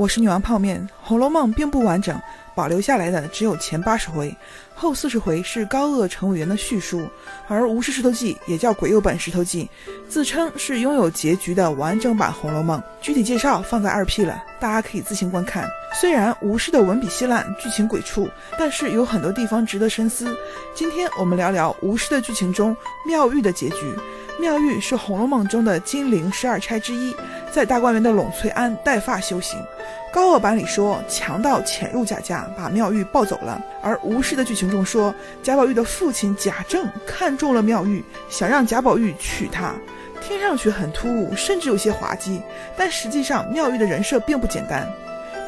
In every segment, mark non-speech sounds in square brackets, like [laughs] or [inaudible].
我是女王泡面，《红楼梦》并不完整，保留下来的只有前八十回，后四十回是高鹗、乘务员的叙述。而《吴氏石头记》也叫《鬼右本石头记》，自称是拥有结局的完整版《红楼梦》，具体介绍放在二 P 了，大家可以自行观看。虽然吴氏的文笔稀烂，剧情鬼畜，但是有很多地方值得深思。今天我们聊聊吴氏的剧情中妙玉的结局。妙玉是《红楼梦》中的金陵十二钗之一，在大观园的栊翠庵带发修行。高鹗版里说强盗潜入贾家，把妙玉抱走了；而吴氏的剧情中说，贾宝玉的父亲贾政看中了妙玉，想让贾宝玉娶她。听上去很突兀，甚至有些滑稽，但实际上妙玉的人设并不简单。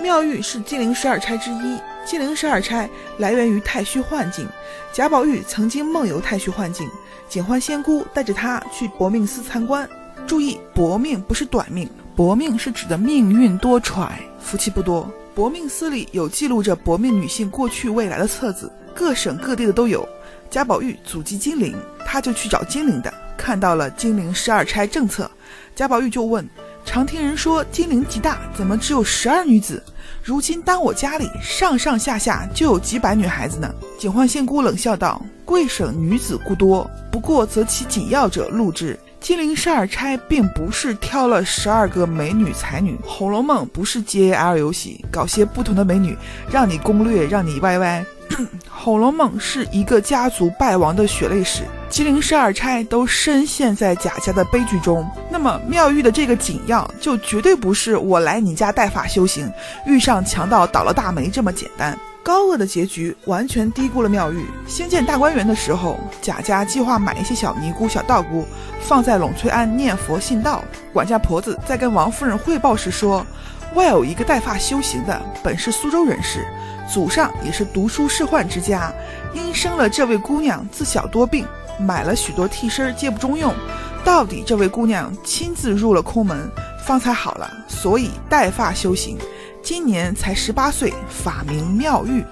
妙玉是金陵十二钗之一，金陵十二钗来源于太虚幻境，贾宝玉曾经梦游太虚幻境。警幻仙姑带着他去薄命司参观，注意薄命不是短命，薄命是指的命运多舛，福气不多。薄命司里有记录着薄命女性过去未来的册子，各省各地的都有。贾宝玉祖籍金陵，他就去找金陵的，看到了金陵十二钗政策，贾宝玉就问：常听人说金陵极大，怎么只有十二女子？如今单我家里上上下下就有几百女孩子呢？警幻仙姑冷笑道。贵省女子故多，不过择其紧要者录制。金陵十二钗并不是挑了十二个美女才女，《红楼梦》不是 J A L 游戏，搞些不同的美女让你攻略，让你 YY。《[clears throat] 红楼梦》是一个家族败亡的血泪史，金陵十二钗都深陷在贾家的悲剧中。那么妙玉的这个紧要，就绝对不是我来你家带法修行，遇上强盗倒了大霉这么简单。高鹗的结局完全低估了妙玉。兴建大观园的时候，贾家计划买一些小尼姑、小道姑，放在栊翠庵念佛信道。管家婆子在跟王夫人汇报时说，外有一个带发修行的，本是苏州人士，祖上也是读书仕宦之家，因生了这位姑娘自小多病，买了许多替身皆不中用，到底这位姑娘亲自入了空门，方才好了，所以带发修行。今年才十八岁，法名妙玉。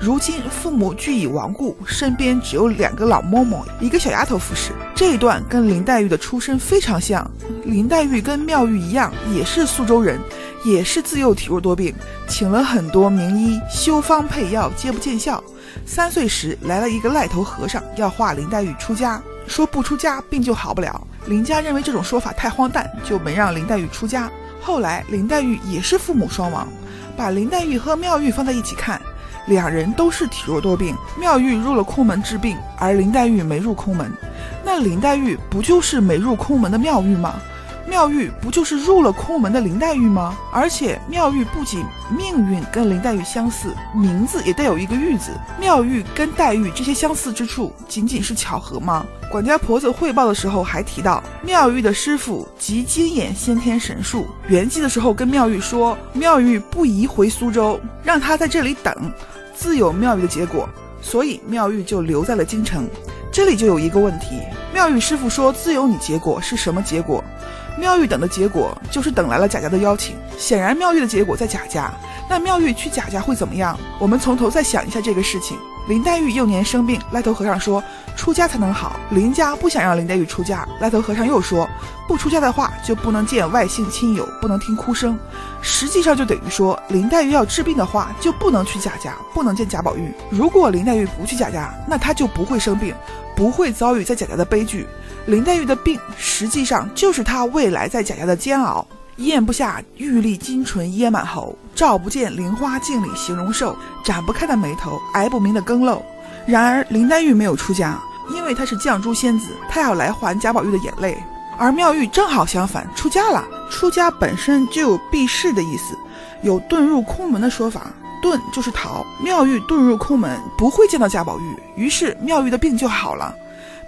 如今父母俱已亡故，身边只有两个老嬷嬷，一个小丫头服侍。这一段跟林黛玉的出身非常像。林黛玉跟妙玉一样，也是苏州人，也是自幼体弱多病，请了很多名医修方配药，皆不见效。三岁时来了一个癞头和尚，要画林黛玉出家，说不出家病就好不了。林家认为这种说法太荒诞，就没让林黛玉出家。后来林黛玉也是父母双亡，把林黛玉和妙玉放在一起看，两人都是体弱多病。妙玉入了空门治病，而林黛玉没入空门，那林黛玉不就是没入空门的妙玉吗？妙玉不就是入了空门的林黛玉吗？而且妙玉不仅命运跟林黛玉相似，名字也带有一个玉字。妙玉跟黛玉这些相似之处，仅仅是巧合吗？管家婆子汇报的时候还提到，妙玉的师傅极精眼先天神术。圆寂的时候跟妙玉说，妙玉不宜回苏州，让他在这里等，自有妙玉的结果。所以妙玉就留在了京城。这里就有一个问题，妙玉师傅说自有你结果是什么结果？妙玉等的结果就是等来了贾家的邀请，显然妙玉的结果在贾家。那妙玉去贾家会怎么样？我们从头再想一下这个事情。林黛玉幼年生病，赖头和尚说出家才能好。林家不想让林黛玉出家，赖头和尚又说不出家的话就不能见外姓亲友，不能听哭声。实际上就等于说林黛玉要治病的话就不能去贾家，不能见贾宝玉。如果林黛玉不去贾家，那她就不会生病，不会遭遇在贾家的悲剧。林黛玉的病实际上就是她未来在贾家的煎熬。咽不下玉粒金唇噎满喉，照不见菱花镜里形容瘦，展不开的眉头，挨不明的更漏。然而林黛玉没有出家，因为她是绛珠仙子，她要来还贾宝玉的眼泪。而妙玉正好相反，出家了。出家本身就有避世的意思，有遁入空门的说法，遁就是逃。妙玉遁入空门，不会见到贾宝玉，于是妙玉的病就好了。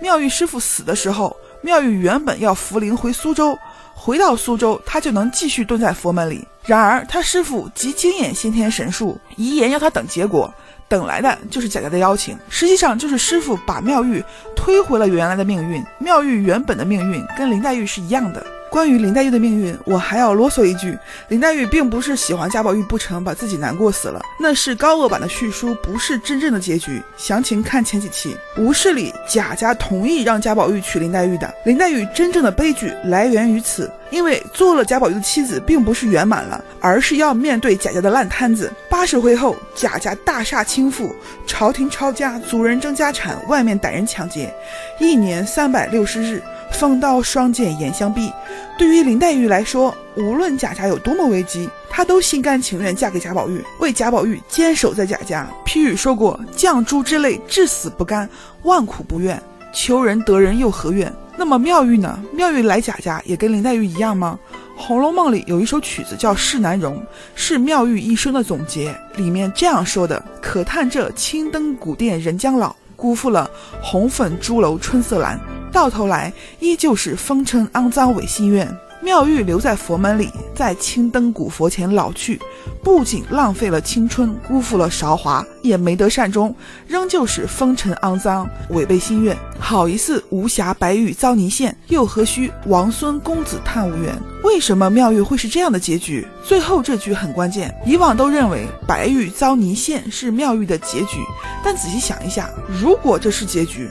妙玉师傅死的时候，妙玉原本要扶灵回苏州。回到苏州，他就能继续蹲在佛门里。然而，他师傅极精眼先天神术，遗言要他等结果，等来的就是贾家的邀请。实际上，就是师傅把妙玉推回了原来的命运。妙玉原本的命运跟林黛玉是一样的。关于林黛玉的命运，我还要啰嗦一句：林黛玉并不是喜欢贾宝玉不成，把自己难过死了，那是高鹗版的叙书，不是真正的结局。详情看前几期。吴氏里贾家同意让贾宝玉娶林黛玉的，林黛玉真正的悲剧来源于此，因为做了贾宝玉的妻子，并不是圆满了，而是要面对贾家的烂摊子。八十回后，贾家大厦倾覆，朝廷抄家，族人争家产，外面歹人抢劫，一年三百六十日。风刀霜剑眼相逼，对于林黛玉来说，无论贾家有多么危机，她都心甘情愿嫁给贾宝玉，为贾宝玉坚守在贾家。批语说过：“绛珠之泪，至死不甘，万苦不愿。求人得人又何怨？”那么妙玉呢？妙玉来贾家也跟林黛玉一样吗？《红楼梦》里有一首曲子叫《世难容》，是妙玉一生的总结。里面这样说的：“可叹这青灯古殿人将老，辜负了红粉朱楼春色阑。”到头来依旧是风尘肮脏违心愿。妙玉留在佛门里，在青灯古佛前老去，不仅浪费了青春，辜负了韶华，也没得善终，仍旧是风尘肮脏，违背心愿。好一似无暇白玉遭泥陷，又何须王孙公子叹无缘？为什么妙玉会是这样的结局？最后这句很关键。以往都认为白玉遭泥陷是妙玉的结局，但仔细想一下，如果这是结局。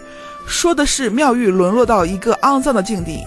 说的是妙玉沦落到一个肮脏的境地，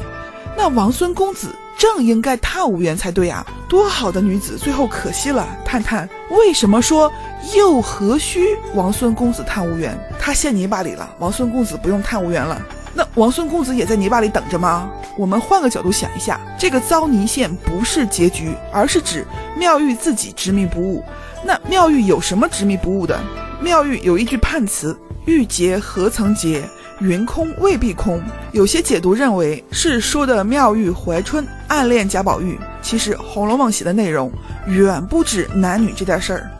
那王孙公子正应该叹无缘才对啊！多好的女子，最后可惜了。叹叹，为什么说又何须王孙公子叹无缘？他陷泥巴里了，王孙公子不用叹无缘了。那王孙公子也在泥巴里等着吗？我们换个角度想一下，这个遭泥陷不是结局，而是指妙玉自己执迷不悟。那妙玉有什么执迷不悟的？妙玉有一句判词：玉洁何曾洁？云空未必空，有些解读认为是说的妙玉怀春暗恋贾宝玉。其实《红楼梦》写的内容远不止男女这点事儿。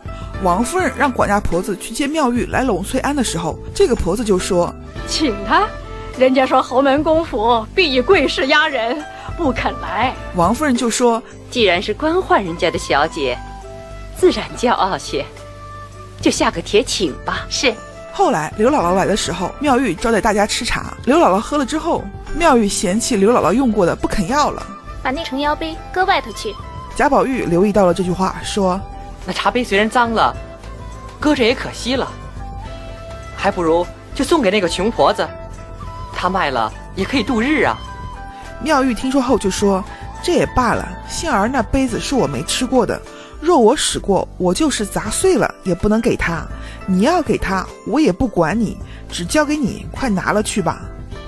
王夫人让管家婆子去接妙玉来拢翠庵的时候，这个婆子就说：“请她，人家说侯门公府必以贵势压人，不肯来。”王夫人就说：“既然是官宦人家的小姐，自然骄傲些，就下个帖请吧。”是。后来刘姥姥来的时候，妙玉招待大家吃茶。刘姥姥喝了之后，妙玉嫌弃刘姥姥用过的不肯要了，把那程腰杯搁外头去。贾宝玉留意到了这句话，说：“那茶杯虽然脏了，搁着也可惜了，还不如就送给那个穷婆子，她卖了也可以度日啊。”妙玉听说后就说：“这也罢了，幸而那杯子是我没吃过的。”若我使过，我就是砸碎了也不能给他。你要给他，我也不管你，只交给你，快拿了去吧。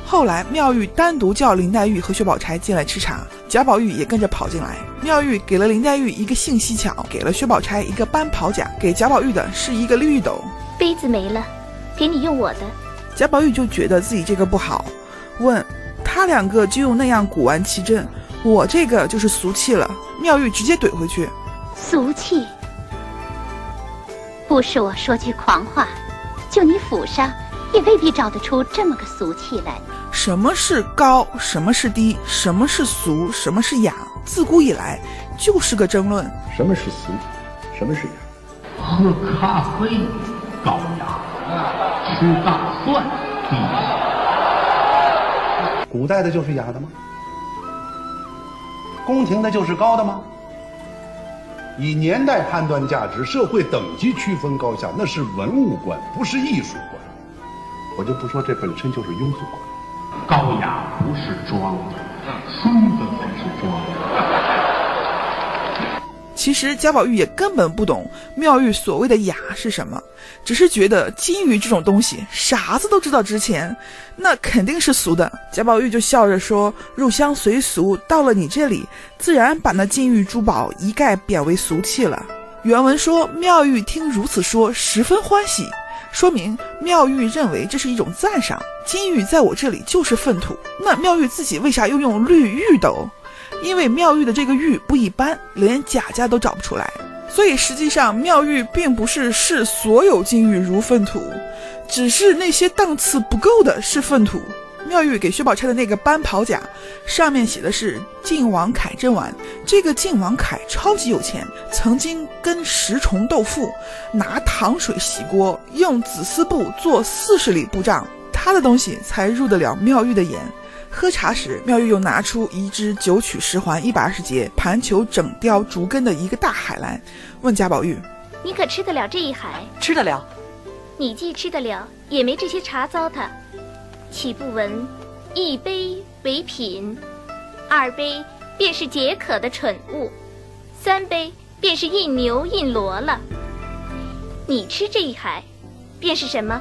后来妙玉单独叫林黛玉和薛宝钗进来吃茶，贾宝玉也跟着跑进来。妙玉给了林黛玉一个性蹊跷，给了薛宝钗一个斑袍甲，给贾宝玉的是一个绿斗。杯子没了，给你用我的。贾宝玉就觉得自己这个不好，问他两个就用那样古玩奇珍，我这个就是俗气了。妙玉直接怼回去。俗气，不是我说句狂话，就你府上也未必找得出这么个俗气来。什么是高，什么是低，什么是俗，什么是雅，自古以来就是个争论。什么是俗，什么是雅？喝咖啡高雅，吃大蒜低雅。古代的就是雅的吗？宫廷的就是高的吗？以年代判断价值，社会等级区分高下，那是文物观，不是艺术观。我就不说这本身就是庸俗观。高雅不是装的，孙子才是装的。其实贾宝玉也根本不懂妙玉所谓的雅是什么，只是觉得金玉这种东西，傻子都知道值钱，那肯定是俗的。贾宝玉就笑着说：“入乡随俗，到了你这里，自然把那金玉珠宝一概贬为俗气了。”原文说妙玉听如此说，十分欢喜，说明妙玉认为这是一种赞赏。金玉在我这里就是粪土，那妙玉自己为啥又用绿玉斗？因为妙玉的这个玉不一般，连贾家都找不出来，所以实际上妙玉并不是视所有金玉如粪土，只是那些档次不够的是粪土。妙玉给薛宝钗的那个斑袍甲，上面写的是晋王恺真丸，这个晋王凯超级有钱，曾经跟十重斗富，拿糖水洗锅，用紫丝布做四十里布帐，他的东西才入得了妙玉的眼。喝茶时，妙玉又拿出一只九曲十环一百二十节盘球整雕竹根的一个大海来，问贾宝玉：“你可吃得了这一海？吃得了。你既吃得了，也没这些茶糟蹋，岂不闻一杯为品，二杯便是解渴的蠢物，三杯便是印牛印骡了。你吃这一海，便是什么？”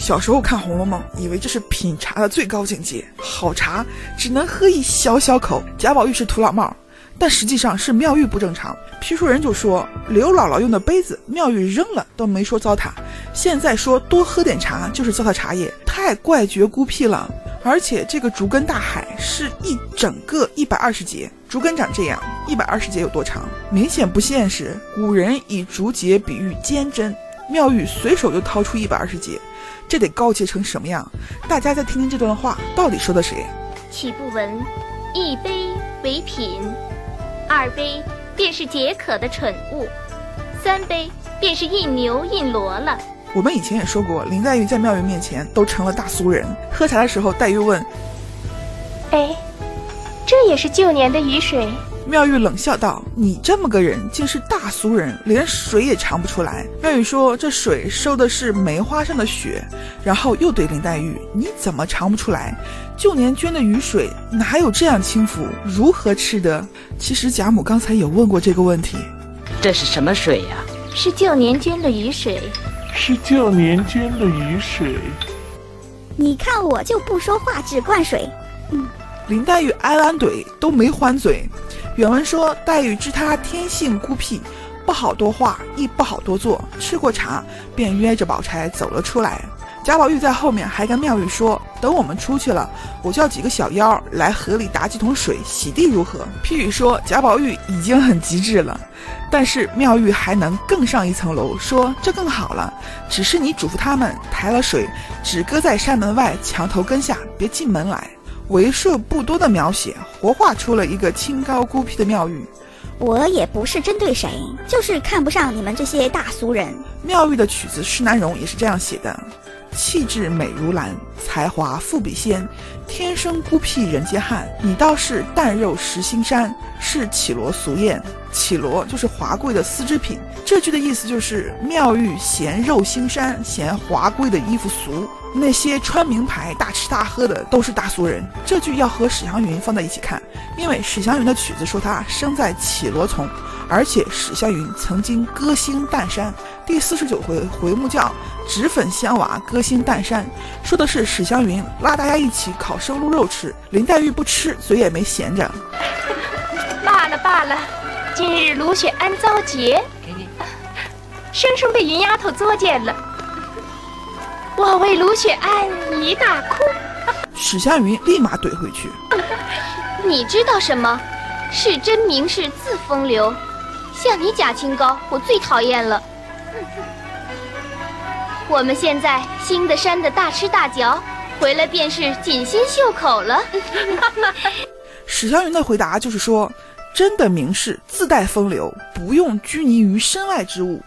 小时候看《红楼梦》，以为这是品茶的最高境界，好茶只能喝一小小口。贾宝玉是土老帽，但实际上是妙玉不正常。批书人就说刘姥姥用的杯子，妙玉扔了都没说糟蹋，现在说多喝点茶就是糟蹋茶叶，太怪绝孤僻了。而且这个竹根大海是一整个一百二十节，竹根长这样，一百二十节有多长？明显不现实。古人以竹节比喻坚贞，妙玉随手就掏出一百二十节。这得高洁成什么样？大家再听听这段话，到底说的谁？岂不闻一杯为品，二杯便是解渴的蠢物，三杯便是印牛印骡了。我们以前也说过，林黛玉在妙玉面前都成了大俗人。喝茶的时候，黛玉问：“哎，这也是旧年的雨水？”妙玉冷笑道：“你这么个人，竟是大俗人，连水也尝不出来。”妙玉说：“这水收的是梅花上的雪。”然后又对林黛玉：“你怎么尝不出来？旧年捐的雨水哪有这样轻浮？如何吃得？”其实贾母刚才有问过这个问题。这是什么水呀？是旧年捐的雨水。是旧年捐的雨水。你看我就不说话，只灌水。嗯，林黛玉挨完怼都没还嘴。原文说，黛玉知他天性孤僻，不好多话，亦不好多做。吃过茶，便约着宝钗走了出来。贾宝玉在后面还跟妙玉说：“等我们出去了，我叫几个小妖来河里打几桶水洗地，如何？”批语说贾宝玉已经很极致了，但是妙玉还能更上一层楼，说这更好了。只是你嘱咐他们抬了水，只搁在山门外墙头根下，别进门来。为数不多的描写，活化出了一个清高孤僻的妙玉。我也不是针对谁，就是看不上你们这些大俗人。妙玉的曲子《施南荣》也是这样写的：气质美如兰，才华富比仙，天生孤僻人皆汉。你倒是淡肉食心山，是绮罗俗艳。绮罗就是华贵的丝织品。这句的意思就是妙玉嫌肉腥膻，嫌华贵的衣服俗。那些穿名牌、大吃大喝的都是大俗人。这句要和史湘云放在一起看，因为史湘云的曲子说她生在绮罗丛，而且史湘云曾经歌星岱山。第四十九回回目叫“脂粉香娃歌星岱山”，说的是史湘云拉大家一起烤生鹿肉吃，林黛玉不吃，嘴也没闲着。[laughs] 罢了罢了，今日卢雪庵遭劫，生生被云丫头作践了。我为卢雪安一大哭，史湘云立马怼回去。[laughs] 你知道什么？是真名士自风流，像你假清高，我最讨厌了。[laughs] 我们现在新的山的大吃大嚼，回来便是锦心绣口了。[laughs] 史湘云的回答就是说，真的名士自带风流，不用拘泥于身外之物。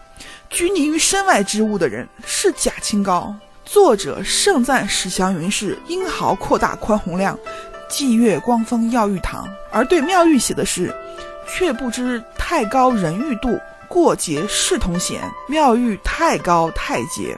拘泥于身外之物的人是假清高。作者盛赞史祥云是英豪阔大宽宏量，霁月光风耀玉堂，而对妙玉写的是，却不知太高人欲度，过节世同嫌。妙玉太高太洁。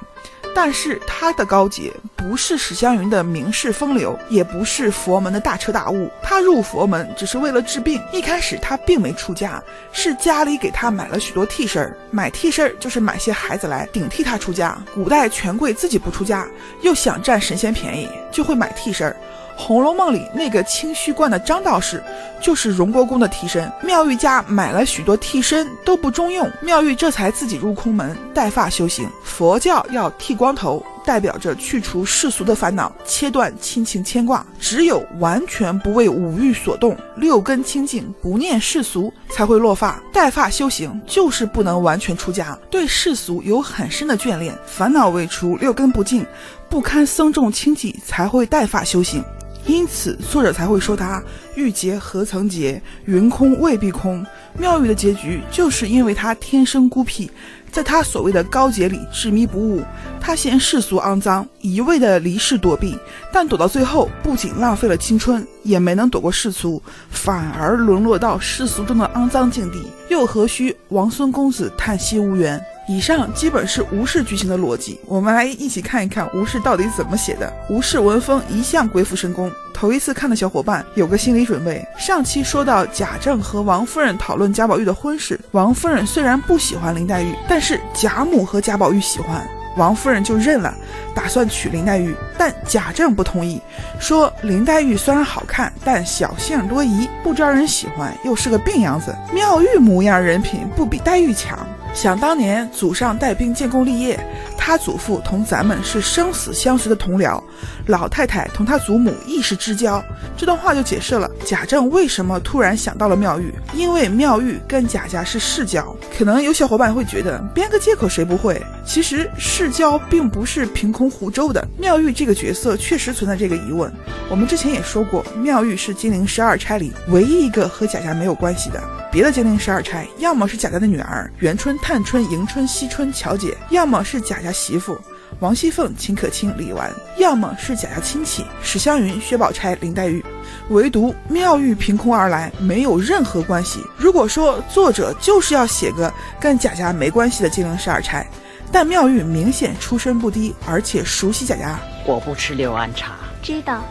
但是他的高洁不是史湘云的名士风流，也不是佛门的大彻大悟。他入佛门只是为了治病。一开始他并没出家，是家里给他买了许多替身儿。买替身儿就是买些孩子来顶替他出家。古代权贵自己不出家，又想占神仙便宜，就会买替身儿。《红楼梦》里那个清虚观的张道士，就是荣国公的替身。妙玉家买了许多替身，都不中用，妙玉这才自己入空门，带发修行。佛教要剃光头，代表着去除世俗的烦恼，切断亲情牵挂。只有完全不为五欲所动，六根清净，不念世俗，才会落发。带发修行就是不能完全出家，对世俗有很深的眷恋，烦恼未除，六根不净，不堪僧众清寂，才会带发修行。因此，作者才会说他欲洁何曾洁，云空未必空，妙玉的结局就是因为他天生孤僻，在他所谓的高洁里执迷不悟。他嫌世俗肮脏，一味的离世躲避，但躲到最后，不仅浪费了青春，也没能躲过世俗，反而沦落到世俗中的肮脏境地，又何须王孙公子叹息无缘？以上基本是吴氏剧情的逻辑，我们来一起看一看吴氏到底怎么写的。吴氏文风一向鬼斧神工，头一次看的小伙伴有个心理准备。上期说到贾政和王夫人讨论贾宝玉的婚事，王夫人虽然不喜欢林黛玉，但是贾母和贾宝玉喜欢。王夫人就认了，打算娶林黛玉，但贾政不同意，说林黛玉虽然好。看，但小性多疑，不招人喜欢，又是个病秧子。妙玉模样人品不比黛玉强。想当年祖上带兵建功立业，他祖父同咱们是生死相识的同僚，老太太同他祖母亦是知交。这段话就解释了贾政为什么突然想到了妙玉，因为妙玉跟贾家是世交。可能有小伙伴会觉得编个借口谁不会？其实世交并不是凭空胡诌的。妙玉这个角色确实存在这个疑问。我们之前也说过，妙玉是金陵十二钗里唯一一个和贾家没有关系的。别的金陵十二钗，要么是贾家的女儿元春、探春、迎春、惜春、巧姐，要么是贾家媳妇王熙凤、秦可卿、李纨，要么是贾家亲戚史湘云、薛宝钗、林黛玉。唯独妙玉凭空而来，没有任何关系。如果说作者就是要写个跟贾家没关系的金陵十二钗，但妙玉明显出身不低，而且熟悉贾家。我不吃六安茶，知道，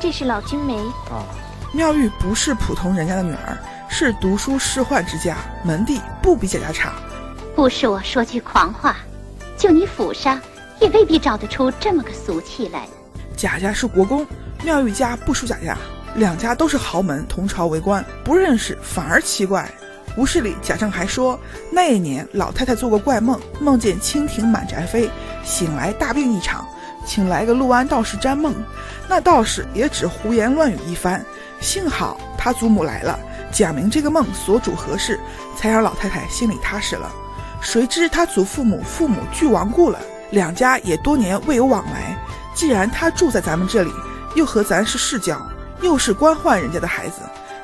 这是老君梅。哦，妙玉不是普通人家的女儿。是读书仕宦之家，门第不比贾家差。不是我说句狂话，就你府上也未必找得出这么个俗气来。贾家是国公，妙玉家不输贾家，两家都是豪门，同朝为官，不认识反而奇怪。吴氏里，贾政还说那一年老太太做过怪梦，梦见蜻蜓满宅飞，醒来大病一场，请来个陆安道士占梦。那道士也只胡言乱语一番，幸好他祖母来了。讲明这个梦所主何事，才让老太太心里踏实了。谁知他祖父母父母俱亡故了，两家也多年未有往来。既然他住在咱们这里，又和咱是世交，又是官宦人家的孩子，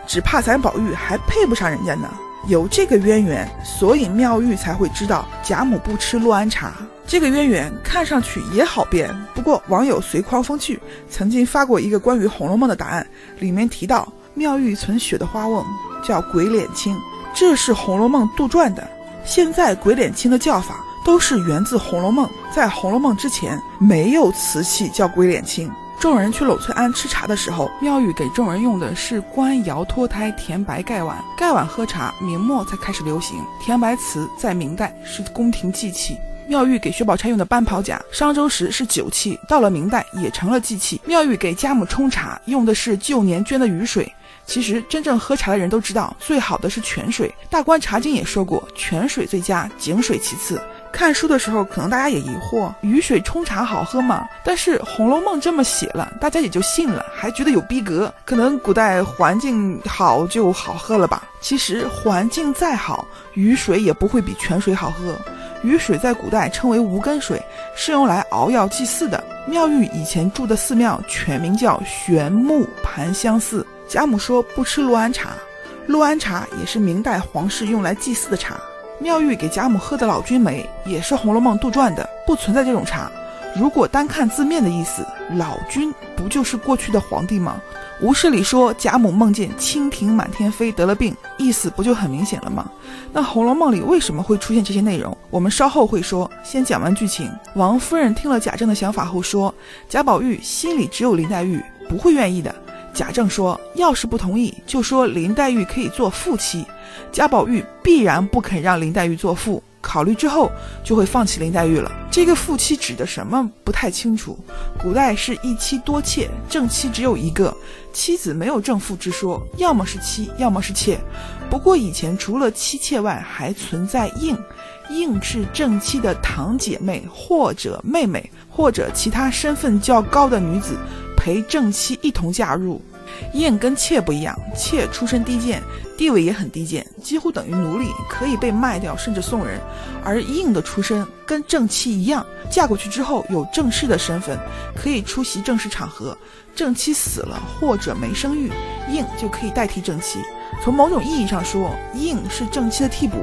只怕咱宝玉还配不上人家呢。有这个渊源，所以妙玉才会知道贾母不吃洛安茶。这个渊源看上去也好辩，不过网友随狂风趣曾经发过一个关于《红楼梦》的答案，里面提到。妙玉存雪的花瓮叫鬼脸青，这是《红楼梦》杜撰的。现在鬼脸青的叫法都是源自《红楼梦》，在《红楼梦》之前没有瓷器叫鬼脸青。众人去栊翠庵吃茶的时候，妙玉给众人用的是官窑脱胎甜白盖碗，盖碗喝茶，明末才开始流行。甜白瓷在明代是宫廷祭器。妙玉给薛宝钗用的半袍甲，商周时是酒器，到了明代也成了祭器。妙玉给家母冲茶用的是旧年捐的雨水。其实真正喝茶的人都知道，最好的是泉水。大观茶经也说过，泉水最佳，井水其次。看书的时候，可能大家也疑惑，雨水冲茶好喝吗？但是《红楼梦》这么写了，大家也就信了，还觉得有逼格。可能古代环境好就好喝了吧？其实环境再好，雨水也不会比泉水好喝。雨水在古代称为无根水，是用来熬药祭祀的。妙玉以前住的寺庙全名叫玄木盘香寺。贾母说不吃洛安茶，洛安茶也是明代皇室用来祭祀的茶。妙玉给贾母喝的老君梅也是《红楼梦》杜撰的，不存在这种茶。如果单看字面的意思，老君不就是过去的皇帝吗？吴氏里说贾母梦见蜻蜓满天飞得了病，意思不就很明显了吗？那《红楼梦》里为什么会出现这些内容？我们稍后会说。先讲完剧情。王夫人听了贾政的想法后说，贾宝玉心里只有林黛玉，不会愿意的。贾政说：“要是不同意，就说林黛玉可以做副妻。贾宝玉必然不肯让林黛玉做副，考虑之后就会放弃林黛玉了。这个副妻指的什么不太清楚。古代是一妻多妾，正妻只有一个，妻子没有正妇之说，要么是妻，要么是妾。不过以前除了妻妾外，还存在应，应是正妻的堂姐妹或者妹妹，或者其他身份较高的女子。”陪正妻一同嫁入，应跟妾不一样，妾出身低贱，地位也很低贱，几乎等于奴隶，可以被卖掉甚至送人；而应的出身跟正妻一样，嫁过去之后有正式的身份，可以出席正式场合。正妻死了或者没生育，应就可以代替正妻。从某种意义上说，应是正妻的替补。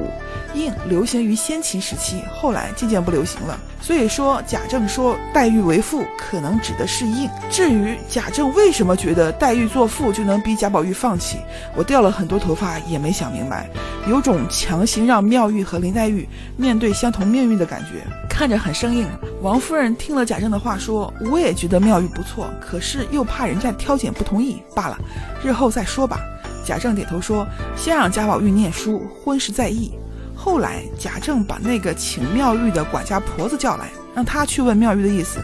应流行于先秦时期，后来渐渐不流行了。所以说，贾政说黛玉为妇，可能指的是应。至于贾政为什么觉得黛玉做妇就能逼贾宝玉放弃，我掉了很多头发也没想明白，有种强行让妙玉和林黛玉面对相同命运的感觉，看着很生硬。王夫人听了贾政的话，说：“我也觉得妙玉不错，可是又怕人家挑拣不同意，罢了，日后再说吧。”贾政点头说：“先让贾宝玉念书，婚事再议。”后来，贾政把那个请妙玉的管家婆子叫来，让她去问妙玉的意思。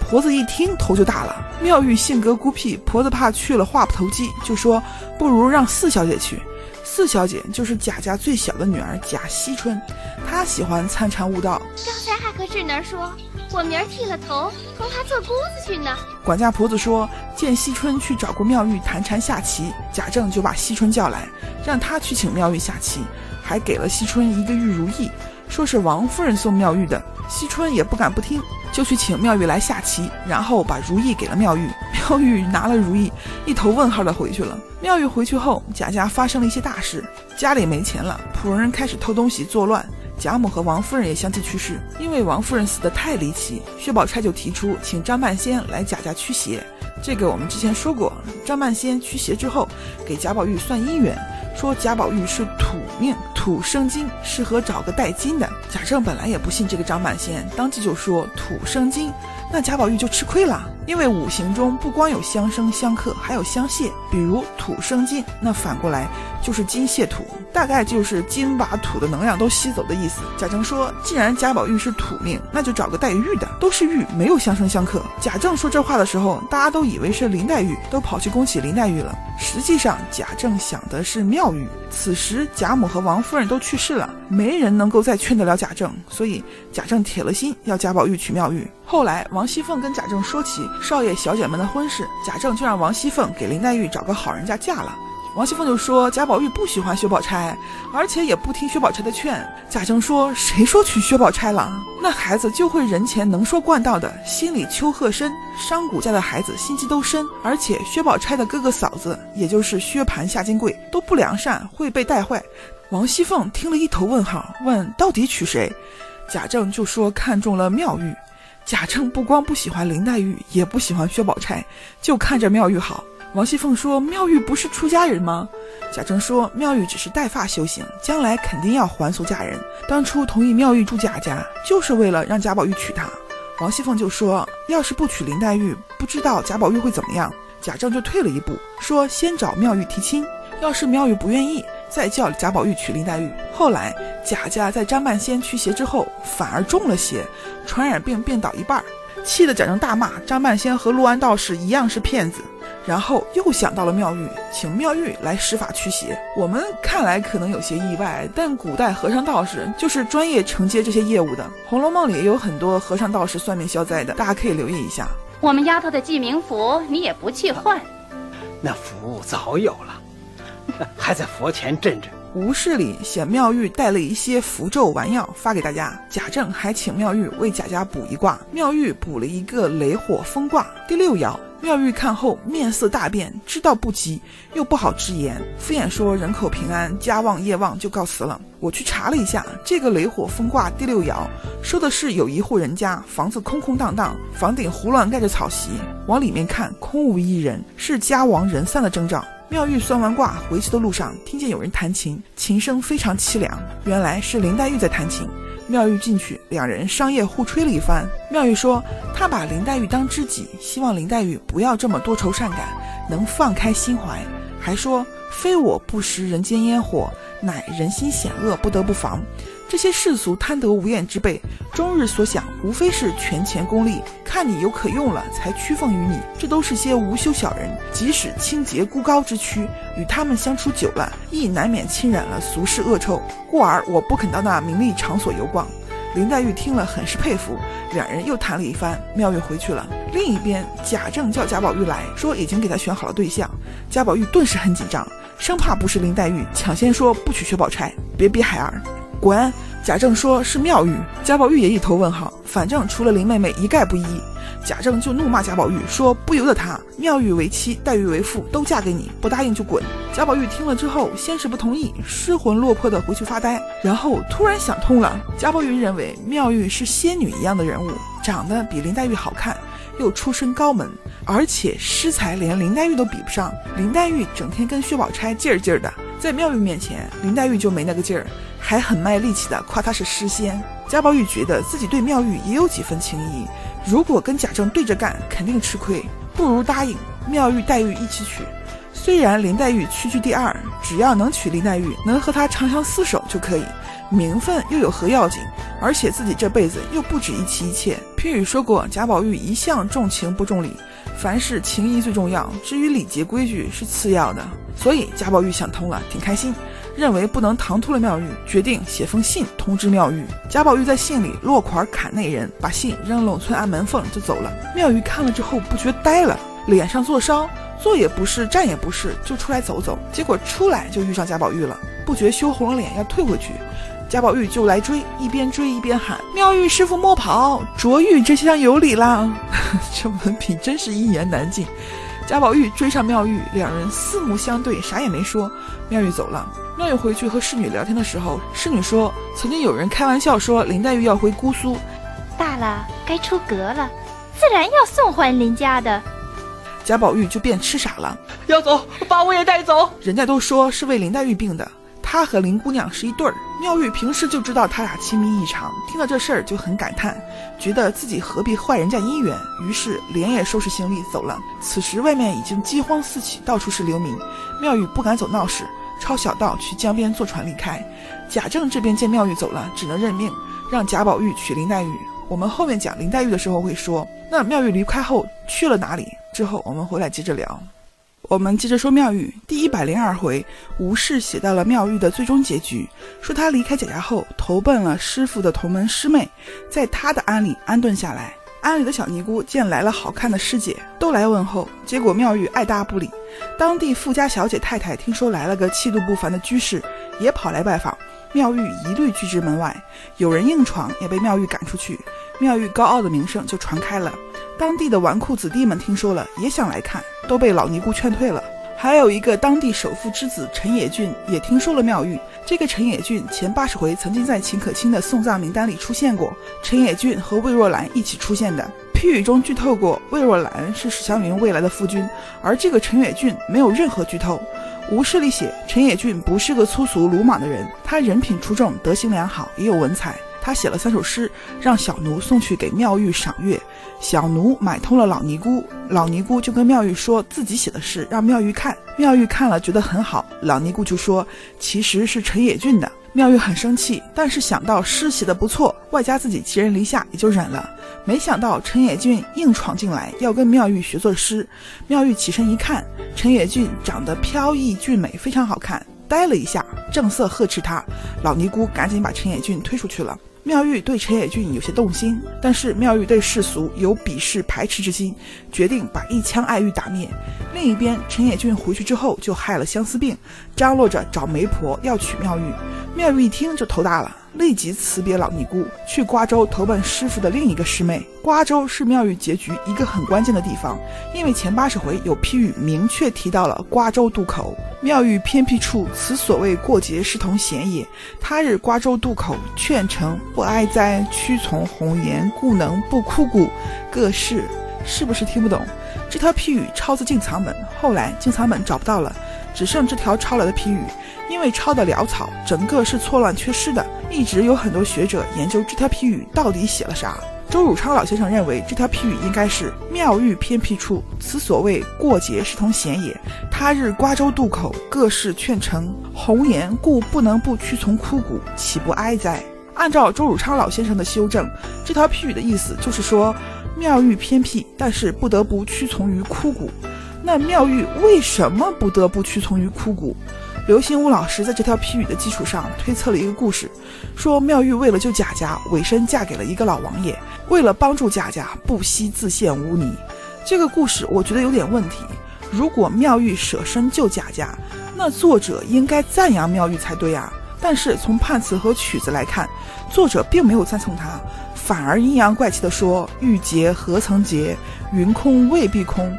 婆子一听，头就大了。妙玉性格孤僻，婆子怕去了话不投机，就说不如让四小姐去。四小姐就是贾家最小的女儿贾惜春，她喜欢参禅悟道。刚才还和智儿说，我明儿剃了头，同她做姑子去呢。管家婆子说，见惜春去找过妙玉谈禅下棋，贾政就把惜春叫来，让她去请妙玉下棋。还给了惜春一个玉如意，说是王夫人送妙玉的。惜春也不敢不听，就去请妙玉来下棋，然后把如意给了妙玉。妙玉拿了如意，一头问号的回去了。妙玉回去后，贾家发生了一些大事，家里没钱了，仆人开始偷东西作乱，贾母和王夫人也相继去世。因为王夫人死得太离奇，薛宝钗就提出请张半仙来贾家驱邪。这个我们之前说过，张半仙驱邪之后，给贾宝玉算姻缘。说贾宝玉是土命，土生金，适合找个带金的。贾政本来也不信这个张半仙，当即就说土生金，那贾宝玉就吃亏了。因为五行中不光有相生相克，还有相泄。比如土生金，那反过来就是金泄土，大概就是金把土的能量都吸走的意思。贾政说，既然贾宝玉是土命，那就找个带玉的，都是玉，没有相生相克。贾政说这话的时候，大家都以为是林黛玉，都跑去恭喜林黛玉了。实际上，贾政想的是妙玉。此时贾母和王夫人都去世了，没人能够再劝得了贾政，所以贾政铁了心要贾宝玉娶妙玉。后来王熙凤跟贾政说起少爷小姐们的婚事，贾政就让王熙凤给林黛玉找个好人家嫁了。王熙凤就说贾宝玉不喜欢薛宝钗，而且也不听薛宝钗的劝。贾政说：“谁说娶薛宝钗了？那孩子就会人前能说惯道的，心里丘壑深。商贾家的孩子心机都深，而且薛宝钗的哥哥嫂子，也就是薛蟠、夏金桂都不良善，会被带坏。”王熙凤听了一头问号，问到底娶谁？贾政就说看中了妙玉。贾政不光不喜欢林黛玉，也不喜欢薛宝钗，就看着妙玉好。王熙凤说：“妙玉不是出家人吗？”贾政说：“妙玉只是带发修行，将来肯定要还俗嫁人。当初同意妙玉住贾家，就是为了让贾宝玉娶她。”王熙凤就说：“要是不娶林黛玉，不知道贾宝玉会怎么样。”贾政就退了一步，说：“先找妙玉提亲，要是妙玉不愿意，再叫贾宝玉娶林黛玉。”后来贾家在张半仙驱邪之后，反而中了邪，传染病病倒一半，气得贾政大骂张半仙和陆安道士一样是骗子。然后又想到了妙玉，请妙玉来施法驱邪。我们看来可能有些意外，但古代和尚道士就是专业承接这些业务的。《红楼梦》里也有很多和尚道士算命消灾的，大家可以留意一下。我们丫头的记名符你也不去换，那符早有了，还在佛前镇着。吴氏里写妙玉带了一些符咒丸药发给大家，贾政还请妙玉为贾家卜一卦，妙玉卜了一个雷火风卦第六爻。妙玉看后面色大变，知道不吉，又不好直言，敷衍说人口平安，家旺业旺，就告辞了。我去查了一下，这个雷火风卦第六爻说的是有一户人家房子空空荡荡，房顶胡乱盖着草席，往里面看空无一人，是家亡人散的征兆。妙玉算完卦回去的路上，听见有人弹琴，琴声非常凄凉，原来是林黛玉在弹琴。妙玉进去，两人商业互吹了一番。妙玉说：“她把林黛玉当知己，希望林黛玉不要这么多愁善感，能放开心怀。还说非我不食人间烟火，乃人心险恶，不得不防。”这些世俗贪得无厌之辈，终日所想无非是权钱功利，看你有可用了才屈奉于你。这都是些无修小人，即使清洁孤高之躯，与他们相处久了，亦难免侵染了俗世恶臭。故而我不肯到那名利场所游逛。林黛玉听了，很是佩服。两人又谈了一番，妙玉回去了。另一边，贾政叫贾宝玉来说，已经给他选好了对象。贾宝玉顿时很紧张，生怕不是林黛玉，抢先说不娶薛宝钗，别逼孩儿。滚！贾政说是妙玉，贾宝玉也一头问号。反正除了林妹妹一概不依。贾政就怒骂贾宝玉说：“不由得他，妙玉为妻，黛玉为妇，都嫁给你，不答应就滚。”贾宝玉听了之后，先是不同意，失魂落魄的回去发呆，然后突然想通了。贾宝玉认为妙玉是仙女一样的人物，长得比林黛玉好看，又出身高门，而且诗才连林黛玉都比不上。林黛玉整天跟薛宝钗劲儿劲儿的，在妙玉面前，林黛玉就没那个劲儿，还很卖力气的夸她是诗仙。贾宝玉觉得自己对妙玉也有几分情谊。如果跟贾政对着干，肯定吃亏，不如答应妙玉、黛玉一起娶。虽然林黛玉屈居第二，只要能娶林黛玉，能和她长相厮守就可以，名分又有何要紧？而且自己这辈子又不止一妻一妾。批语说过，贾宝玉一向重情不重礼，凡事情谊最重要，至于礼节规矩是次要的。所以贾宝玉想通了，挺开心。认为不能唐突了妙玉，决定写封信通知妙玉。贾宝玉在信里落款砍那人，把信扔冷村安门缝就走了。妙玉看了之后不觉呆了，脸上作烧，坐也不是，站也不是，就出来走走。结果出来就遇上贾宝玉了，不觉羞红了脸，要退回去。贾宝玉就来追，一边追一边喊：“妙玉师傅莫跑，卓玉这厢有礼啦！” [laughs] 这文笔真是一言难尽。贾宝玉追上妙玉，两人四目相对，啥也没说。妙玉走了。妙玉回去和侍女聊天的时候，侍女说：“曾经有人开玩笑说林黛玉要回姑苏，大了该出阁了，自然要送还林家的。”贾宝玉就变痴傻了，要走，把我也带走。人家都说是为林黛玉病的，他和林姑娘是一对儿。妙玉平时就知道他俩亲密异常，听到这事儿就很感叹，觉得自己何必坏人家姻缘，于是连夜收拾行李走了。此时外面已经饥荒四起，到处是流民，妙玉不敢走闹市。抄小道去江边坐船离开，贾政这边见妙玉走了，只能认命，让贾宝玉娶林黛玉。我们后面讲林黛玉的时候会说，那妙玉离开后去了哪里？之后我们回来接着聊。我们接着说妙玉第一百零二回，吴氏写到了妙玉的最终结局，说她离开贾家后投奔了师傅的同门师妹，在他的庵里安顿下来。庵里的小尼姑见来了好看的师姐，都来问候。结果妙玉爱答不理。当地富家小姐太太听说来了个气度不凡的居士，也跑来拜访。妙玉一律拒之门外。有人硬闯，也被妙玉赶出去。妙玉高傲的名声就传开了。当地的纨绔子弟们听说了，也想来看，都被老尼姑劝退了。还有一个当地首富之子陈野俊也听说了妙玉。这个陈野俊前八十回曾经在秦可卿的送葬名单里出现过。陈野俊和魏若兰一起出现的。批语中剧透过，魏若兰是史湘云未来的夫君，而这个陈野俊没有任何剧透。吴氏里写陈野俊不是个粗俗鲁莽的人，他人品出众，德行良好，也有文采。他写了三首诗，让小奴送去给妙玉赏月。小奴买通了老尼姑，老尼姑就跟妙玉说自己写的诗，让妙玉看。妙玉看了觉得很好，老尼姑就说其实是陈野俊的。妙玉很生气，但是想到诗写的不错，外加自己寄人篱下，也就忍了。没想到陈野俊硬闯进来，要跟妙玉学作诗。妙玉起身一看，陈野俊长得飘逸俊美，非常好看，呆了一下，正色呵斥他。老尼姑赶紧把陈野俊推出去了。妙玉对陈野俊有些动心，但是妙玉对世俗有鄙视排斥之心，决定把一腔爱欲打灭。另一边，陈野俊回去之后就害了相思病，张罗着找媒婆要娶妙玉。妙玉一听就头大了。立即辞别老尼姑，去瓜州投奔师傅的另一个师妹。瓜州是妙玉结局一个很关键的地方，因为前八十回有批语明确提到了瓜州渡口。妙玉偏僻处，此所谓过节是同闲也。他日瓜州渡口，劝臣不哀哉，屈从红颜，故能不枯骨。各式是不是听不懂？这条批语抄自进藏本，后来进藏本找不到了，只剩这条抄来的批语。因为抄的潦草，整个是错乱缺失的。一直有很多学者研究这条批语到底写了啥。周汝昌老先生认为这条批语应该是“妙玉偏僻处，此所谓过节是同闲也。他日瓜州渡口，各事劝臣红颜，故不能不屈从枯骨，岂不哀哉？”按照周汝昌老先生的修正，这条批语的意思就是说，妙玉偏僻，但是不得不屈从于枯骨。那妙玉为什么不得不屈从于枯骨？刘心武老师在这条批语的基础上推测了一个故事，说妙玉为了救贾家，委身嫁给了一个老王爷，为了帮助贾家，不惜自陷污泥。这个故事我觉得有点问题。如果妙玉舍身救贾家，那作者应该赞扬妙玉才对啊。但是从判词和曲子来看，作者并没有赞颂他，反而阴阳怪气地说：“玉洁何曾洁？云空未必空。”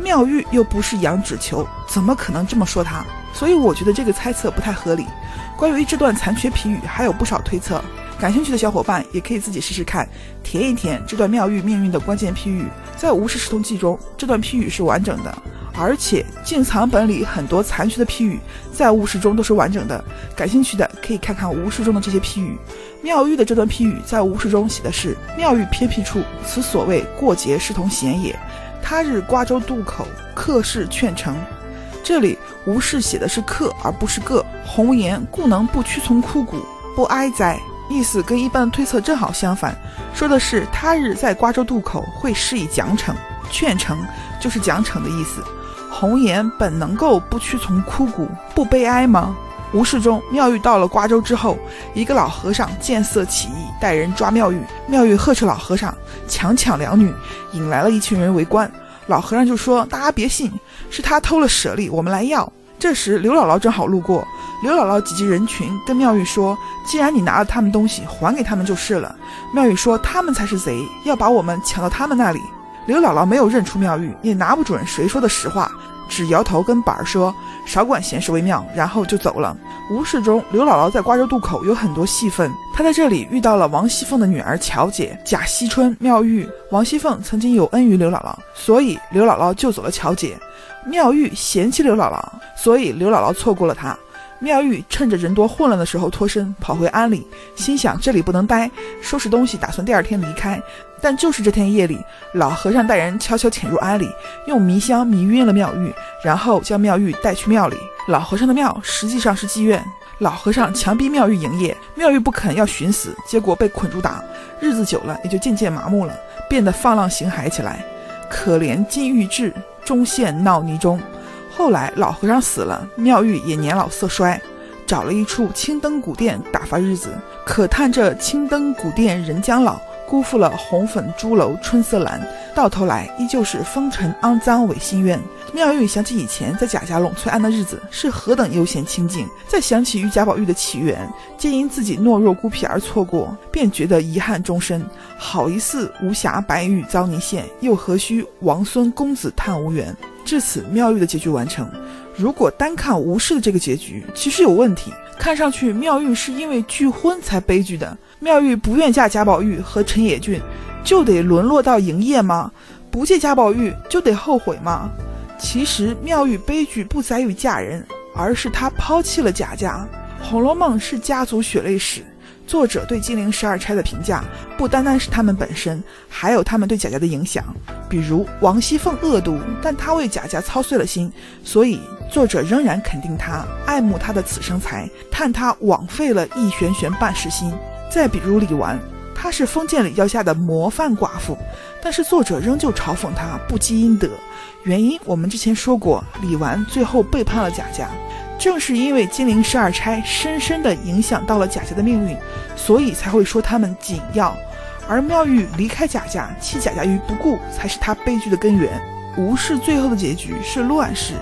妙玉又不是羊脂球，怎么可能这么说他？所以我觉得这个猜测不太合理。关于这段残缺批语，还有不少推测。感兴趣的小伙伴也可以自己试试看，填一填这段妙玉命运的关键批语。在《吴氏石通记》中，这段批语是完整的，而且进藏本里很多残缺的批语在吴氏中都是完整的。感兴趣的可以看看吴氏中的这些批语。妙玉的这段批语在吴氏中写的是：“妙玉偏僻处，此所谓过节石同闲也。他日瓜州渡口，客氏劝成。”这里吴氏写的是客而不是个。红颜故能不屈从枯骨，不哀哉。意思跟一般推测正好相反，说的是他日在瓜州渡口会施以奖惩，劝惩就是奖惩的意思。红颜本能够不屈从枯骨，不悲哀吗？无事中，妙玉到了瓜州之后，一个老和尚见色起意，带人抓妙玉。妙玉呵斥老和尚强抢两女，引来了一群人围观。老和尚就说：“大家别信，是他偷了舍利，我们来要。”这时刘姥姥正好路过。刘姥姥挤进人群，跟妙玉说：“既然你拿了他们东西，还给他们就是了。”妙玉说：“他们才是贼，要把我们抢到他们那里。”刘姥姥没有认出妙玉，也拿不准谁说的实话，只摇头跟板儿说：“少管闲事为妙。”然后就走了。无事中，刘姥姥在瓜州渡口有很多戏份。她在这里遇到了王熙凤的女儿乔姐、贾惜春、妙玉。王熙凤曾经有恩于刘姥姥，所以刘姥姥救走了乔姐。妙玉嫌弃刘姥姥，所以刘姥姥错过了她。妙玉趁着人多混乱的时候脱身，跑回庵里，心想这里不能待，收拾东西，打算第二天离开。但就是这天夜里，老和尚带人悄悄潜入庵里，用迷香迷晕了妙玉，然后将妙玉带去庙里。老和尚的庙实际上是妓院，老和尚强逼妙玉营业，妙玉不肯要寻死，结果被捆住打。日子久了，也就渐渐麻木了，变得放浪形骸起来。可怜金玉质，终陷闹泥中。后来老和尚死了，妙玉也年老色衰，找了一处青灯古殿打发日子。可叹这青灯古殿人将老，辜负了红粉朱楼春色阑。到头来依旧是风尘肮脏违心愿。妙玉想起以前在贾家拢翠庵的日子是何等悠闲清静，再想起与贾宝玉的起源，皆因自己懦弱孤僻而错过，便觉得遗憾终身。好一似无暇白玉遭泥陷，又何须王孙公子叹无缘。至此，妙玉的结局完成。如果单看吴氏的这个结局，其实有问题。看上去妙玉是因为拒婚才悲剧的。妙玉不愿嫁贾宝玉和陈野俊，就得沦落到营业吗？不借贾宝玉就得后悔吗？其实妙玉悲剧不在于嫁人，而是她抛弃了贾家。《红楼梦》是家族血泪史。作者对金陵十二钗的评价，不单单是他们本身，还有他们对贾家的影响。比如王熙凤恶毒，但她为贾家操碎了心，所以作者仍然肯定她，爱慕她的此生才，叹她枉费了一悬悬半世心。再比如李纨，她是封建礼教下的模范寡妇，但是作者仍旧嘲讽她不积阴德。原因我们之前说过，李纨最后背叛了贾家。正是因为金陵十二钗深深地影响到了贾家的命运，所以才会说他们紧要。而妙玉离开贾家，弃贾家于不顾，才是他悲剧的根源。吴氏最后的结局是乱世，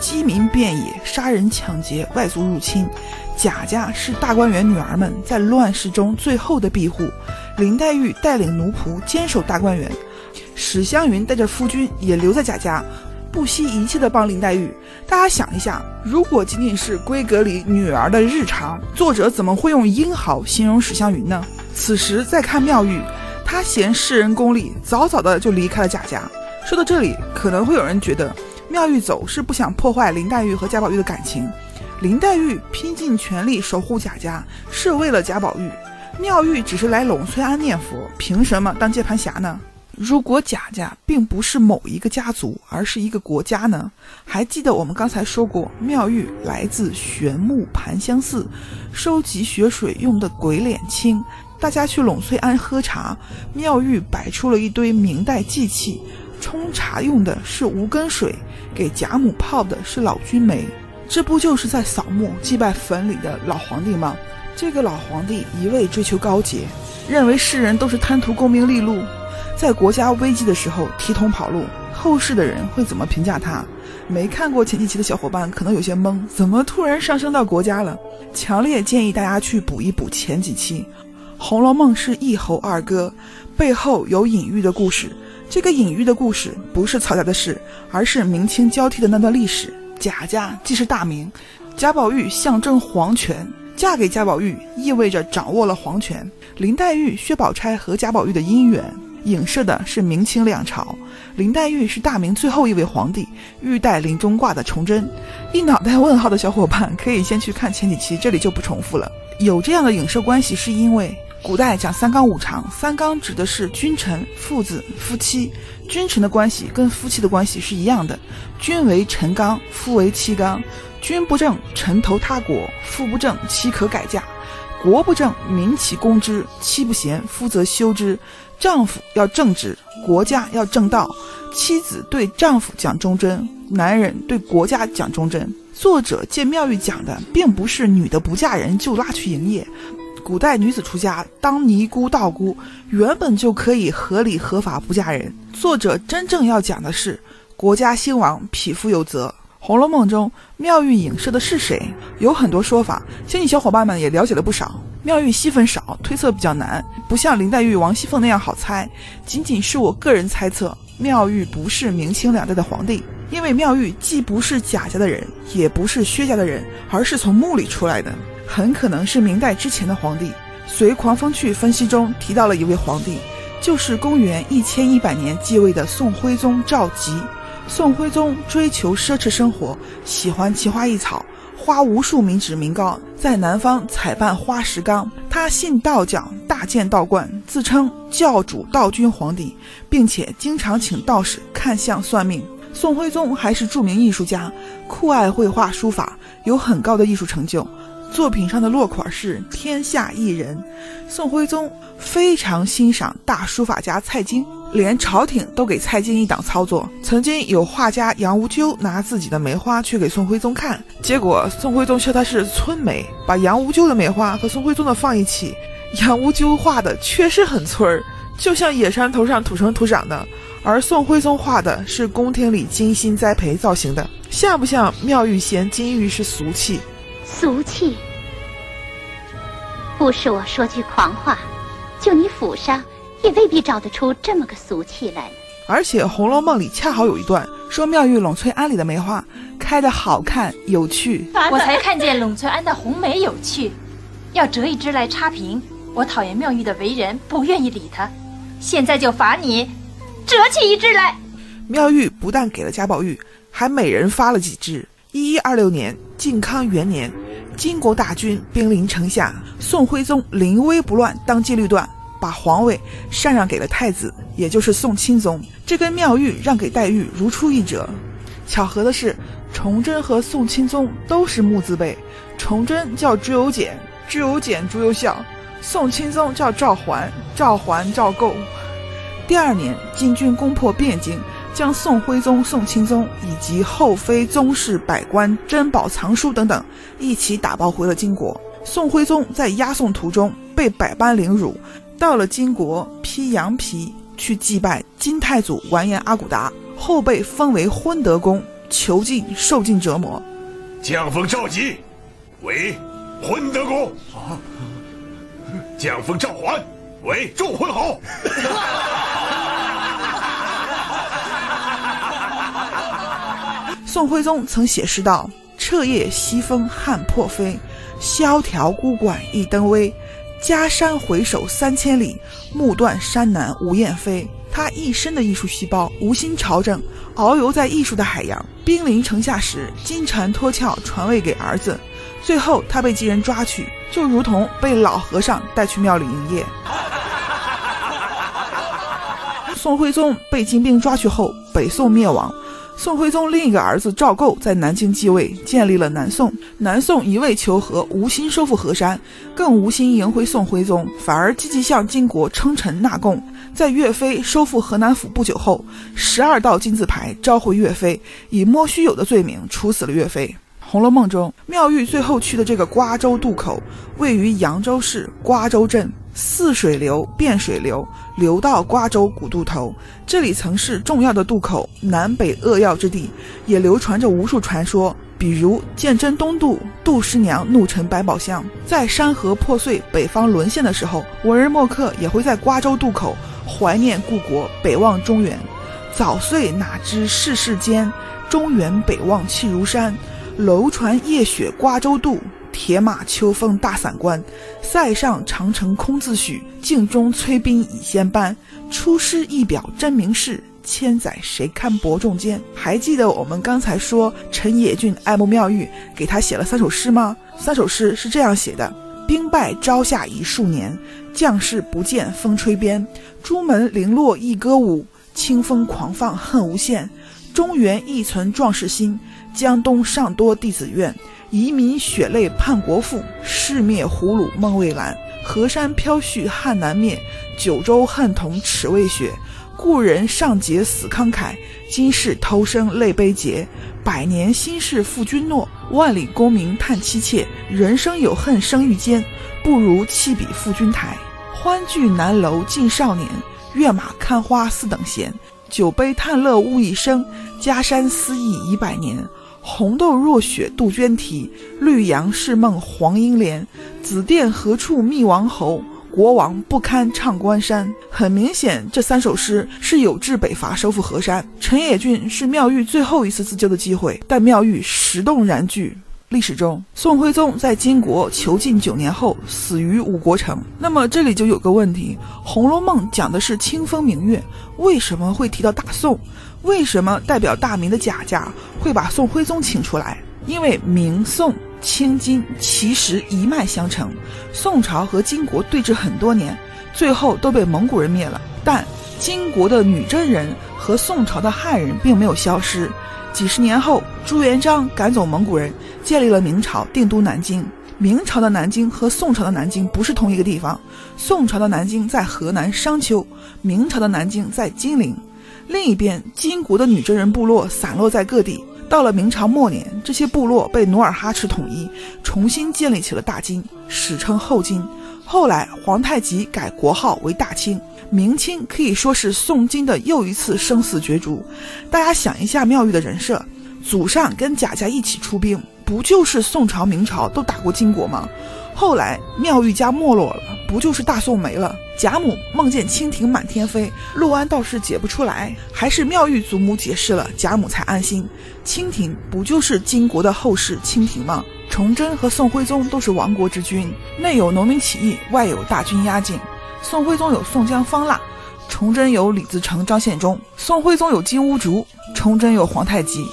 饥民遍野，杀人抢劫，外族入侵。贾家是大观园女儿们在乱世中最后的庇护。林黛玉带领奴仆坚守大观园，史湘云带着夫君也留在贾家。不惜一切的帮林黛玉，大家想一下，如果仅仅是闺阁里女儿的日常，作者怎么会用英豪形容史湘云呢？此时再看妙玉，她嫌世人功利，早早的就离开了贾家。说到这里，可能会有人觉得妙玉走是不想破坏林黛玉和贾宝玉的感情，林黛玉拼尽全力守护贾家是为了贾宝玉，妙玉只是来陇翠庵念佛，凭什么当接盘侠呢？如果贾家并不是某一个家族，而是一个国家呢？还记得我们刚才说过，妙玉来自玄木盘香寺，收集雪水用的鬼脸青。大家去陇翠庵喝茶，妙玉摆出了一堆明代祭器，冲茶用的是无根水，给贾母泡的是老君梅。这不就是在扫墓祭拜坟里的老皇帝吗？这个老皇帝一味追求高洁，认为世人都是贪图功名利禄。在国家危机的时候提桶跑路，后世的人会怎么评价他？没看过前几期的小伙伴可能有些懵，怎么突然上升到国家了？强烈建议大家去补一补前几期，《红楼梦》是一侯二哥，背后有隐喻的故事。这个隐喻的故事不是曹家的事，而是明清交替的那段历史。贾家既是大名，贾宝玉象征皇权，嫁给贾宝玉意味着掌握了皇权。林黛玉、薛宝钗和贾宝玉的姻缘，影射的是明清两朝。林黛玉是大明最后一位皇帝，玉带林中挂的崇祯。一脑袋问号的小伙伴可以先去看前几期，这里就不重复了。有这样的影射关系，是因为。古代讲三纲五常，三纲指的是君臣、父子、夫妻。君臣的关系跟夫妻的关系是一样的，君为臣纲，夫为妻纲。君不正，臣投他国；夫不正，妻可改嫁。国不正，民其攻之；妻不贤，夫则修之。丈夫要正直，国家要正道。妻子对丈夫讲忠贞，男人对国家讲忠贞。作者借妙玉讲的，并不是女的不嫁人就拉去营业。古代女子出家当尼姑、道姑，原本就可以合理合法不嫁人。作者真正要讲的是国家兴亡，匹夫有责。《红楼梦》中妙玉影射的是谁？有很多说法，相信小伙伴们也了解了不少。妙玉戏份少，推测比较难，不像林黛玉、王熙凤那样好猜。仅仅是我个人猜测，妙玉不是明清两代的皇帝，因为妙玉既不是贾家的人，也不是薛家的人，而是从墓里出来的。很可能是明代之前的皇帝。随狂风去分析中提到了一位皇帝，就是公元一千一百年继位的宋徽宗赵佶。宋徽宗追求奢侈生活，喜欢奇花异草，花无数民脂民膏，在南方采办花石纲。他信道教，大建道观，自称教主道君皇帝，并且经常请道士看相算命。宋徽宗还是著名艺术家，酷爱绘画书法，有很高的艺术成就。作品上的落款是“天下一人”。宋徽宗非常欣赏大书法家蔡京，连朝廷都给蔡京一档操作。曾经有画家杨无咎拿自己的梅花去给宋徽宗看，结果宋徽宗说他是村梅，把杨无咎的梅花和宋徽宗的放一起。杨无咎画的确实很村儿，就像野山头上土生土长的，而宋徽宗画的是宫廷里精心栽培造型的，像不像妙玉嫌金玉是俗气？俗气，不是我说句狂话，就你府上也未必找得出这么个俗气来。而且《红楼梦》里恰好有一段说妙玉冷翠庵里的梅花开得好看有趣。我才看见冷翠庵的红梅有趣，要折一枝来插瓶。我讨厌妙玉的为人，不愿意理她。现在就罚你折起一枝来。妙玉不但给了贾宝玉，还每人发了几枝。一一二六年，靖康元年，金国大军兵临城下，宋徽宗临危不乱，当机立断，把皇位禅让给了太子，也就是宋钦宗。这跟妙玉让给黛玉如出一辙。巧合的是，崇祯和宋钦宗都是木字辈，崇祯叫朱由检，朱由检朱由校；宋钦宗叫赵桓，赵桓赵构。第二年，金军攻破汴京。将宋徽宗、宋钦宗以及后妃、宗室、百官、珍宝藏书等等一起打包回了金国。宋徽宗在押送途中被百般凌辱，到了金国披羊皮去祭拜金太祖完颜阿骨达，后被封为昏德公，囚禁受尽折磨。将封赵佶为昏德公，将封赵桓为众昏侯。[laughs] 宋徽宗曾写诗道：“彻夜西风撼破飞，萧条孤馆一灯微。家山回首三千里，暮断山南无雁飞。”他一身的艺术细胞，无心朝政，遨游在艺术的海洋。兵临城下时，金蝉脱壳传位给儿子，最后他被金人抓去，就如同被老和尚带去庙里营业。宋徽宗被金兵抓去后，北宋灭亡。宋徽宗另一个儿子赵构在南京继位，建立了南宋。南宋一味求和，无心收复河山，更无心迎回宋徽宗，反而积极向金国称臣纳贡。在岳飞收复河南府不久后，十二道金字牌召回岳飞，以摸须有的罪名处死了岳飞。《红楼梦》中，妙玉最后去的这个瓜州渡口，位于扬州市瓜州镇。泗水流、汴水流流到瓜州古渡头，这里曾是重要的渡口，南北扼要之地，也流传着无数传说。比如鉴真东渡，杜十娘怒沉百宝箱，在山河破碎、北方沦陷的时候，文人墨客也会在瓜州渡口怀念故国，北望中原。早岁哪知世事艰，中原北望气如山。楼船夜雪瓜洲渡，铁马秋风大散关。塞上长城空自许，镜中催兵已先班。出师一表真名士，千载谁堪伯仲间？还记得我们刚才说陈野俊爱慕妙玉，给他写了三首诗吗？三首诗是这样写的：兵败朝下已数年，将士不见风吹边。朱门零落一歌舞，清风狂放恨无限。中原亦存壮士心。江东尚多弟子愿，遗民血泪叛国父。誓灭胡虏梦未阑，河山飘絮汉难灭。九州恨同齿未雪，故人尚结死慷慨。今世偷生泪悲结，百年心事付君诺。万里功名叹妻妾，人生有恨生欲间，不如弃笔赴君台。欢聚南楼尽少年，跃马看花似等闲。酒杯叹乐误一生，家山思忆已百年。红豆若雪杜鹃啼，绿杨是梦黄莺莲。紫殿何处觅王侯？国王不堪唱关山。很明显，这三首诗是有志北伐，收复河山。陈野俊是妙玉最后一次自救的机会，但妙玉石动燃具。历史中，宋徽宗在金国囚禁九年后死于五国城。那么这里就有个问题：《红楼梦》讲的是清风明月，为什么会提到大宋？为什么代表大明的贾家会把宋徽宗请出来？因为明宋清金其实一脉相承，宋朝和金国对峙很多年，最后都被蒙古人灭了。但金国的女真人和宋朝的汉人并没有消失。几十年后，朱元璋赶走蒙古人，建立了明朝，定都南京。明朝的南京和宋朝的南京不是同一个地方，宋朝的南京在河南商丘，明朝的南京在金陵。另一边，金国的女真人部落散落在各地。到了明朝末年，这些部落被努尔哈赤统一，重新建立起了大金，史称后金。后来，皇太极改国号为大清。明清可以说是宋金的又一次生死角逐。大家想一下妙玉的人设，祖上跟贾家一起出兵，不就是宋朝、明朝都打过金国吗？后来妙玉家没落了，不就是大宋没了？贾母梦见蜻蜓满天飞，陆安倒是解不出来，还是妙玉祖母解释了，贾母才安心。蜻蜓不就是金国的后世蜻蜓吗？崇祯和宋徽宗都是亡国之君，内有农民起义，外有大军压境。宋徽宗有宋江、方腊，崇祯有李自成、张献忠；宋徽宗有金兀术，崇祯有皇太极。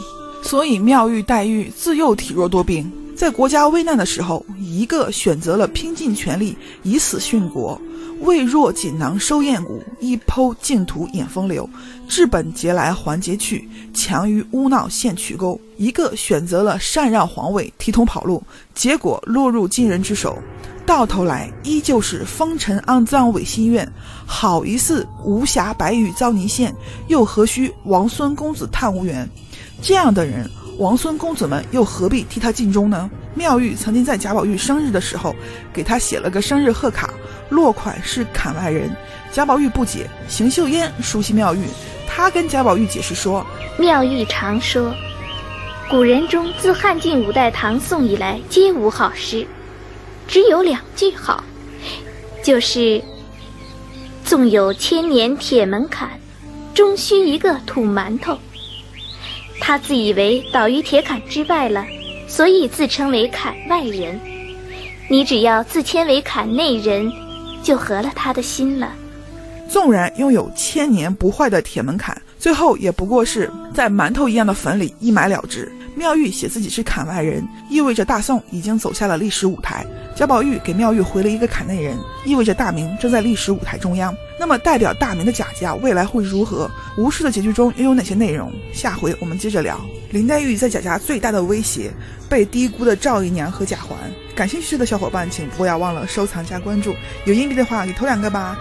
所以妙玉、黛玉自幼体弱多病，在国家危难的时候，一个选择了拼尽全力以死殉国，未若锦囊收艳骨，一剖净土引风流，治本节来还节去，强于污闹陷渠沟；一个选择了禅让皇位，提桶跑路，结果落入金人之手。到头来依旧是风尘肮脏违心愿，好一似无暇白玉遭泥陷，又何须王孙公子叹无缘？这样的人，王孙公子们又何必替他尽忠呢？妙玉曾经在贾宝玉生日的时候，给他写了个生日贺卡，落款是坎外人。贾宝玉不解，邢岫烟熟悉妙玉，他跟贾宝玉解释说：妙玉常说，古人中自汉晋五代唐宋以来，皆无好诗。只有两句好，就是“纵有千年铁门槛，终须一个土馒头。”他自以为倒于铁槛之外了，所以自称为坎外人。你只要自谦为坎内人，就合了他的心了。纵然拥有千年不坏的铁门槛，最后也不过是在馒头一样的坟里一埋了之。妙玉写自己是坎外人，意味着大宋已经走下了历史舞台。贾宝玉给妙玉回了一个坎内人，意味着大明正在历史舞台中央。那么，代表大明的贾家未来会如何？吴氏的结局中又有哪些内容？下回我们接着聊。林黛玉在贾家最大的威胁，被低估的赵姨娘和贾环。感兴趣的小伙伴，请不要忘了收藏加关注。有硬币的话，给投两个吧。